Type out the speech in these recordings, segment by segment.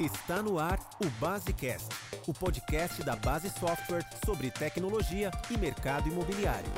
Está no ar o Basecast, o podcast da Base Software sobre tecnologia e mercado imobiliário.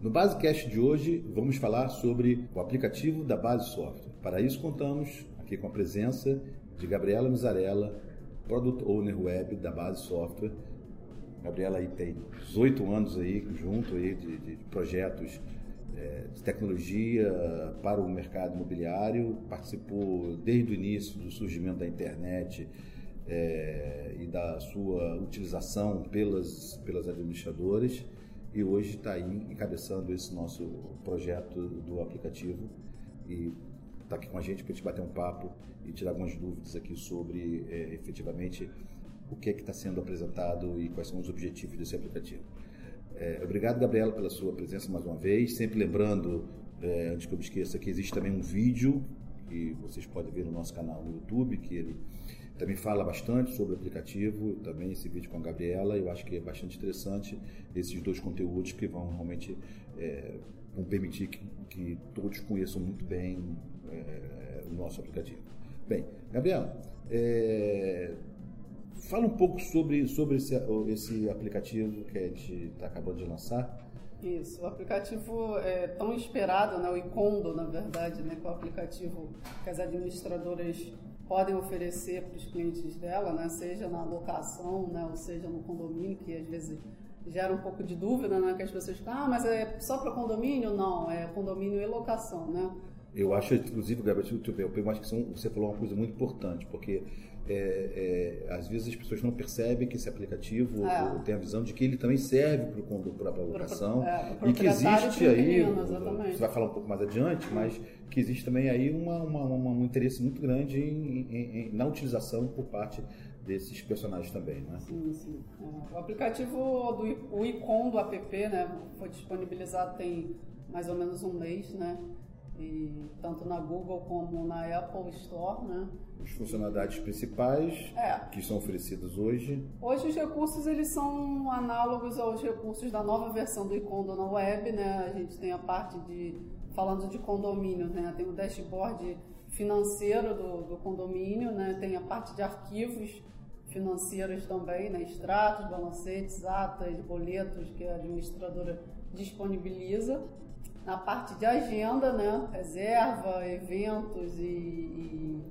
No Basecast de hoje, vamos falar sobre o aplicativo da Base Software. Para isso, contamos aqui com a presença de Gabriela Mizarella, Product Owner Web da Base Software. Gabriela aí tem 18 anos aí junto aí de, de projetos de tecnologia para o mercado imobiliário, participou desde o início do surgimento da internet é, e da sua utilização pelas, pelas administradoras e hoje está aí encabeçando esse nosso projeto do aplicativo e está aqui com a gente para gente bater um papo e tirar algumas dúvidas aqui sobre é, efetivamente o que é está sendo apresentado e quais são os objetivos desse aplicativo. É, obrigado, Gabriela, pela sua presença mais uma vez. Sempre lembrando, é, antes que eu me esqueça, que existe também um vídeo que vocês podem ver no nosso canal no YouTube, que ele também fala bastante sobre o aplicativo, também esse vídeo com a Gabriela. Eu acho que é bastante interessante esses dois conteúdos que vão realmente é, vão permitir que, que, todos conheçam muito bem é, o nosso aplicativo. Bem, Gabriela, é, Fala um pouco sobre, sobre esse, esse aplicativo que a gente está acabando de lançar. Isso, o aplicativo é tão esperado, né, o Icondo, na verdade, né, que é o aplicativo que as administradoras podem oferecer para os clientes dela, né, seja na locação, né, ou seja no condomínio, que às vezes gera um pouco de dúvida, né, que as pessoas falam, ah, mas é só para condomínio? Não, é condomínio e locação, né? Eu acho, inclusive, Gabriel, eu acho que você falou uma coisa muito importante, porque é, é, às vezes as pessoas não percebem que esse aplicativo é. tem a visão de que ele também serve para a locação é, e que existe aí, você vai falar um pouco mais adiante, mas que existe também aí uma, uma, uma um interesse muito grande em, em, em, na utilização por parte desses personagens também, né? Sim, sim. É, o aplicativo do o Icon do app, né, foi disponibilizado tem mais ou menos um mês, né? E tanto na Google como na Apple Store, né? As funcionalidades principais é. que são oferecidas hoje. Hoje os recursos eles são análogos aos recursos da nova versão do iCondo na web, né? A gente tem a parte de falando de condomínio, né? Tem o dashboard financeiro do, do condomínio, né? Tem a parte de arquivos financeiros também, né? extratos, balancetes, atas, boletos que a administradora disponibiliza na parte de agenda, né? Reserva, eventos e,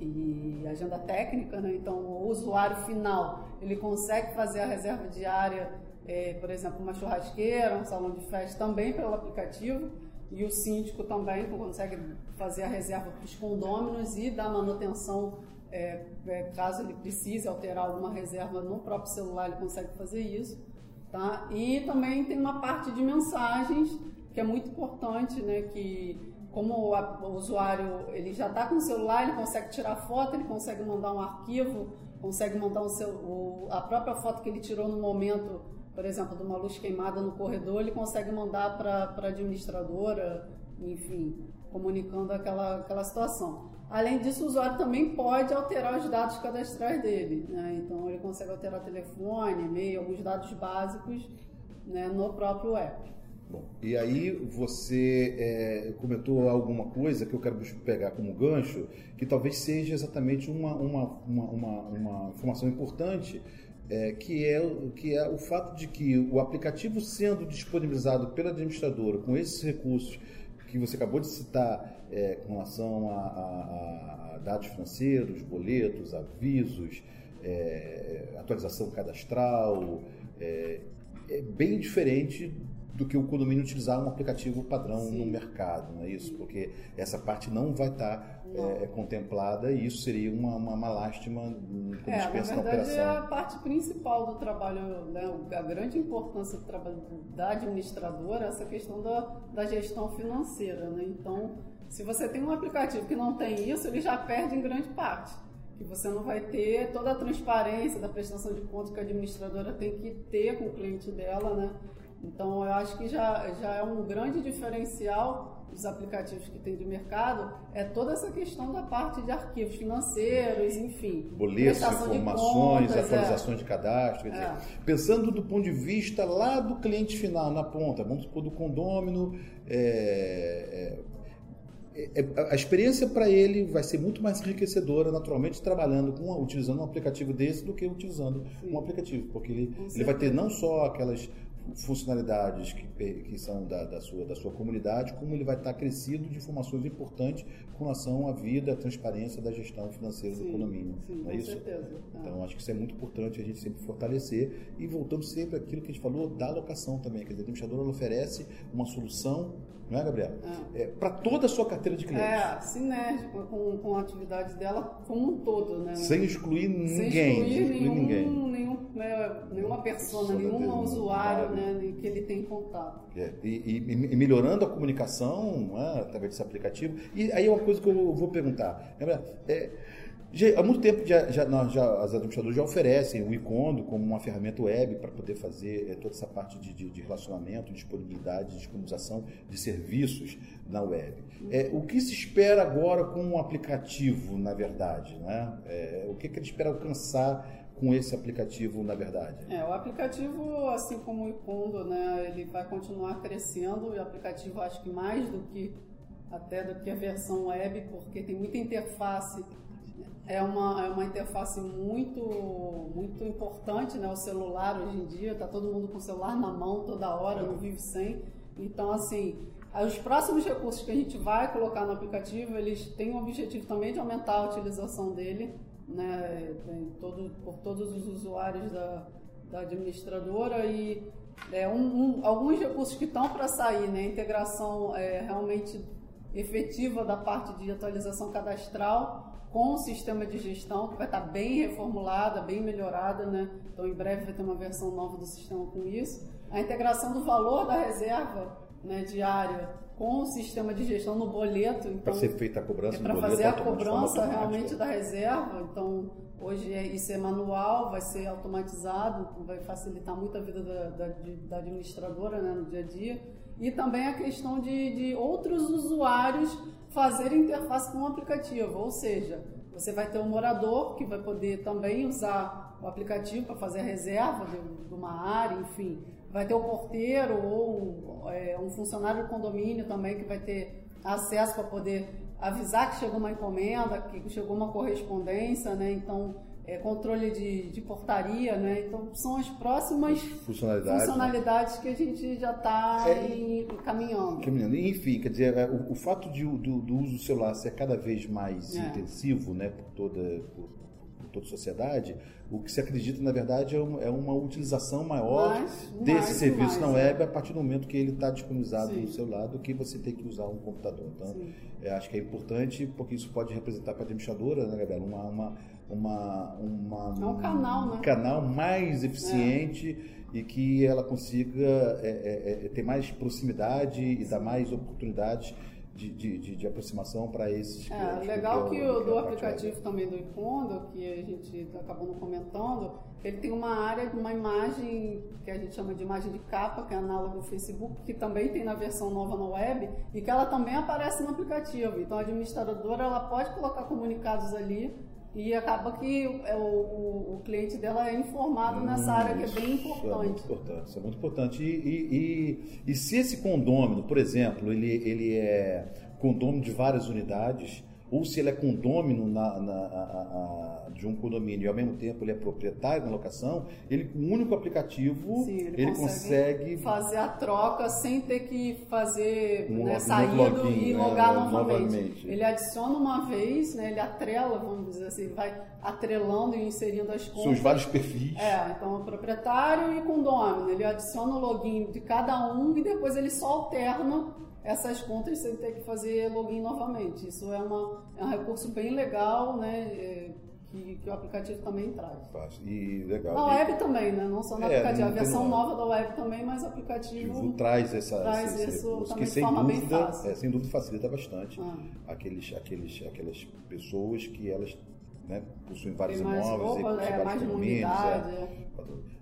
e, e, agenda técnica, né? Então, o usuário final, ele consegue fazer a reserva diária, é, por exemplo, uma churrasqueira, um salão de festa, também pelo aplicativo. E o síndico também consegue fazer a reserva para os condôminos e dar manutenção é, é, caso ele precise alterar alguma reserva no próprio celular, ele consegue fazer isso. Tá? E também tem uma parte de mensagens que é muito importante, né? Que como o usuário ele já está com o celular, ele consegue tirar foto, ele consegue mandar um arquivo, consegue mandar um seu, o, a própria foto que ele tirou no momento, por exemplo, de uma luz queimada no corredor, ele consegue mandar para a administradora, enfim, comunicando aquela, aquela situação. Além disso, o usuário também pode alterar os dados cadastrais dele. Né? Então, ele consegue alterar telefone, e-mail, alguns dados básicos né, no próprio app. Bom, e aí você é, comentou alguma coisa que eu quero pegar como gancho, que talvez seja exatamente uma, uma, uma, uma, uma informação importante, é, que, é, que é o fato de que o aplicativo sendo disponibilizado pela administradora com esses recursos que você acabou de citar é, com relação a, a, a, dados financeiros, boletos, avisos, é, atualização cadastral, é, é bem diferente do que o condomínio utilizar um aplicativo padrão Sim. no mercado, não é isso? Porque essa parte não vai estar é, é, contemplada e isso seria uma, uma, uma lástima quando é, a gente pensa na, verdade, na operação. É a parte principal do trabalho, né, a grande importância do trabalho da administradora é essa questão da, da gestão financeira. Né? Então, se você tem um aplicativo que não tem isso, ele já perde em grande parte que você não vai ter toda a transparência da prestação de contas que a administradora tem que ter com o cliente dela, né? Então, eu acho que já, já é um grande diferencial dos aplicativos que tem de mercado, é toda essa questão da parte de arquivos financeiros, enfim. Boletos, informações, contas, atualizações é. de cadastro. É. Pensando do ponto de vista lá do cliente final, na ponta, vamos supor do condômino, é, é é, é, a experiência para ele vai ser muito mais enriquecedora, naturalmente, trabalhando com utilizando um aplicativo desse do que utilizando Sim. um aplicativo, porque ele, ele vai ter não só aquelas funcionalidades que, que são da, da, sua, da sua comunidade, como ele vai estar crescido de informações importantes com relação à vida, à transparência da gestão financeira sim, do condomínio. Sim, não é isso? Certeza. Então, acho que isso é muito importante a gente sempre fortalecer e voltando sempre àquilo que a gente falou da alocação também. Quer dizer, a administradora oferece uma solução não é, Gabriela? É. É, para toda a sua carteira de clientes. É, sinérgico com, com a atividade dela como um todo, né? Sem excluir ninguém. Sem excluir, excluir nenhum, ninguém. Nenhum, né, nenhuma persona, nenhum usuário né, que ele tem contato. É, e, e, e, melhorando a comunicação é, através desse aplicativo. E aí é uma coisa que eu vou perguntar. É, já, há muito tempo já, já, nós, já, as administradoras já oferecem o Icondo como uma ferramenta web para poder fazer é, toda essa parte de, de, de, relacionamento, disponibilidade, disponibilização de serviços na web. É, o que se espera agora com o um aplicativo, na verdade? Né? É, o que, que ele espera alcançar com esse aplicativo, na verdade? É, o aplicativo, assim como o Icondo, né, ele vai continuar crescendo. E o aplicativo, acho que mais do que até do que a versão web, porque tem muita interface é uma, é uma interface muito, muito importante, né? O celular hoje em dia, tá todo mundo com o celular na mão toda hora, não vive sem. Então, assim, os próximos recursos que a gente vai colocar no aplicativo, eles têm o objetivo também de aumentar a utilização dele, né? Todo, por todos os usuários da, da administradora e é, um, um, alguns recursos que estão para sair, né? Integração é, realmente efetiva da parte de atualização cadastral com o sistema de gestão, que vai estar bem reformulada, bem melhorada, né? Então, em breve vai ter uma versão nova do sistema com isso. A integração do valor da reserva né, diária com o sistema de gestão no boleto. Então, para ser feita a cobrança é para fazer a cobrança realmente da reserva. Então, hoje é, isso é manual, vai ser automatizado, vai facilitar muito a vida da, da, da administradora né, no dia a dia. E também a questão de, de outros usuários fazer interface com o aplicativo, ou seja, você vai ter um morador que vai poder também usar o aplicativo para fazer a reserva de, de, uma área, enfim. Vai ter o porteiro ou é, um funcionário do condomínio também que vai ter acesso para poder avisar que chegou uma encomenda, que chegou uma correspondência, né? Então, é, controle de, de, portaria, né? Então são as próximas funcionalidades, funcionalidades né? que a gente já está é, caminhando. caminhando. Enfim, quer dizer, é, o, o fato de, do, do, uso do celular ser cada vez mais é. intensivo, né, por toda por, toda a sociedade, o que se acredita na verdade é uma, é uma utilização maior mais, desse mais, serviço mais, na web a partir do momento que ele está disponibilizado Sim. no celular do que você ter que usar um computador. Então, acho que é importante porque isso pode representar para a administradora, né, Gabriela, uma, uma uma, uma é um canal, né? canal mais eficiente é. e que ela consiga é, é, é ter mais proximidade e dar mais oportunidades de, de, de, de aproximação para esses É, legal que, o do aplicativo também do Icondo, que a gente acabou não comentando, ele tem uma área, uma imagem que a gente chama de imagem de capa, que é análogo ao Facebook, que também tem na versão nova na web e que ela também aparece no aplicativo. Então a administradora ela pode colocar comunicados ali e acaba que é, o, o, o cliente dela é informado hum, nessa área que é bem importante. Isso é muito importante. Isso é muito importante. E, e, e, e se esse condômino, por exemplo, ele, ele é condômino de várias unidades, ou se ele é condômino na, na a, a, de um condomínio e ao mesmo tempo ele é proprietário da locação, ele com o único aplicativo Sim, ele, ele consegue, consegue, fazer a troca sem ter que fazer um, né, saído e né, logar é, novamente. novamente. Ele adiciona uma vez, né, ele atrela, vamos dizer assim, vai atrelando e inserindo as contas. São os vários perfis. É, então o proprietário e condômino, ele adiciona o login de cada um e depois ele só alterna essas contas sem ter que fazer login novamente. Isso é, uma, é um recurso bem legal, né? É, que, que, o aplicativo também traz. Fácil. E legal. Na web também, né? Não só no é, aplicativo. A versão nova da web também, mas o aplicativo traz, essa, traz esse, isso recurso, que sem dúvida, é, sem dúvida facilita bastante ah. aqueles, aqueles, aquelas pessoas que elas né, possuem vários imóveis, opa, e, é, mais de unidade. É.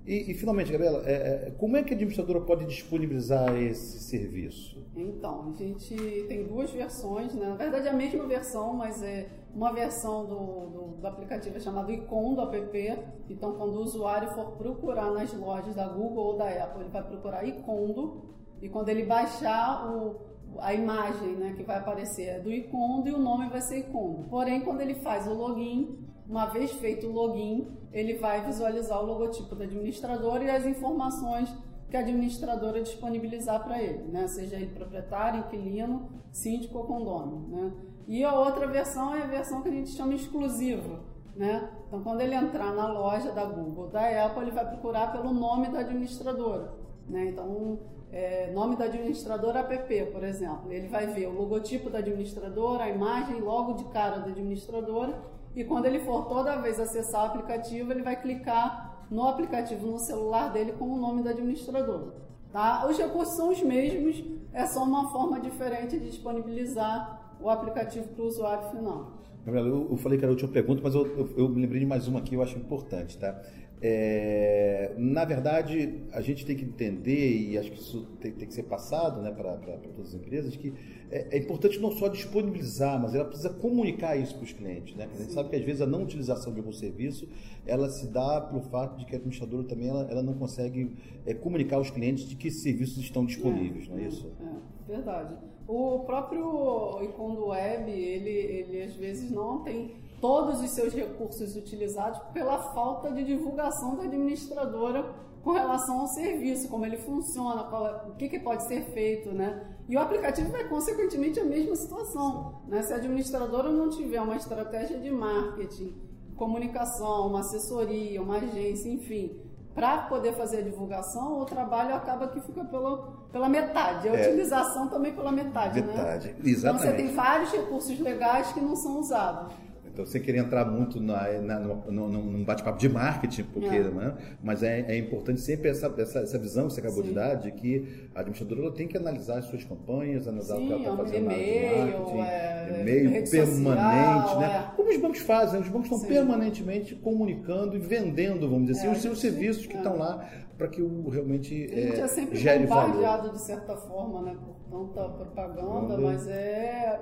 E, e, finalmente, Gabriela, é, é, como é que a administradora pode disponibilizar esse serviço? Então, a gente tem duas versões, né? na verdade é a mesma versão, mas é uma versão do, do, do aplicativo é chamado Icon do app. Então, quando o usuário for procurar nas lojas da Google ou da Apple, ele vai procurar Icondo e quando ele baixar o, a imagem né, que vai aparecer é do Icondo e o nome vai ser Icondo. Porém, quando ele faz o login, uma vez feito o login, ele vai visualizar o logotipo da administradora e as informações que a administradora disponibilizar para ele, né? seja ele proprietário, inquilino, síndico ou condômino. Né? E a outra versão é a versão que a gente chama exclusiva. Né? Então, quando ele entrar na loja da Google, da Apple, ele vai procurar pelo nome da administradora. Né? Então, é, nome da administradora app, por exemplo. Ele vai ver o logotipo da administradora, a imagem logo de cara da administradora, e quando ele for toda vez acessar o aplicativo, ele vai clicar no aplicativo no celular dele com o nome da administradora. Tá? Os recursos são os mesmos, é só uma forma diferente de disponibilizar o aplicativo para o usuário final. Gabriela, eu, eu, falei que era a última pergunta, mas eu, eu, eu, me lembrei de mais uma aqui, eu acho importante, tá? É, na verdade, a gente tem que entender, e acho que isso tem, tem que ser passado né, para todas as empresas, que é, é, importante não só disponibilizar, mas ela precisa comunicar isso para os clientes. Né? A gente sabe que às vezes a não utilização de algum serviço, ela se dá pelo fato de que a administradora também ela, ela não consegue é, comunicar aos clientes de que serviços estão disponíveis, não é isso? É, verdade. O próprio Icondo Web, ele, ele às vezes não tem todos os seus recursos utilizados pela falta de divulgação da administradora com relação ao serviço, como ele funciona, qual, o que, que, pode ser feito, né? E o aplicativo vai consequentemente a mesma situação, né? Se a administradora não tiver uma estratégia de marketing, comunicação, uma assessoria, uma agência, enfim, para poder fazer a divulgação, o trabalho acaba que fica pelo, pela metade. A é, utilização também pela metade, metade. né? Exatamente. Então você tem vários recursos legais que não são usados. Então, sem querer entrar muito na, na, no, num bate-papo de marketing, porque, é. né? mas é, é, importante sempre essa, essa, essa visão que você acabou Sim. de dar, de que a administradora tem que analisar as suas campanhas, analisar Sim, o que ela está fazendo na marketing, é, e-mail permanente, social, né? É. Como os bancos fazem, os bancos estão Sim. permanentemente comunicando e vendendo, vamos dizer assim, é, os seus serviços que estão lá para que o realmente a gente é, sempre gere bombardeado de certa forma, né, por tanta propaganda, mas é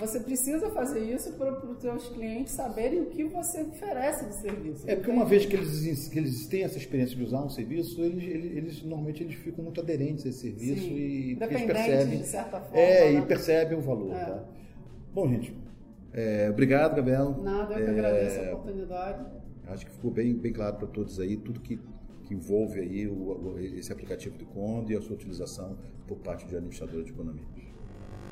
você precisa fazer isso para os seus clientes saberem o que você oferece de serviço. É porque uma vez que eles, que eles têm essa experiência de usar um serviço, eles, eles, eles normalmente eles ficam muito aderentes a esse serviço Sim. e eles percebem. de certa forma. É, né? e percebem o valor. É. Tá? Bom, gente, é, obrigado, Gabriel. Nada, eu que é, agradeço a oportunidade. Acho que ficou bem, bem claro para todos aí tudo que, que envolve aí o, esse aplicativo do Conde e a sua utilização por parte de administradora de economia.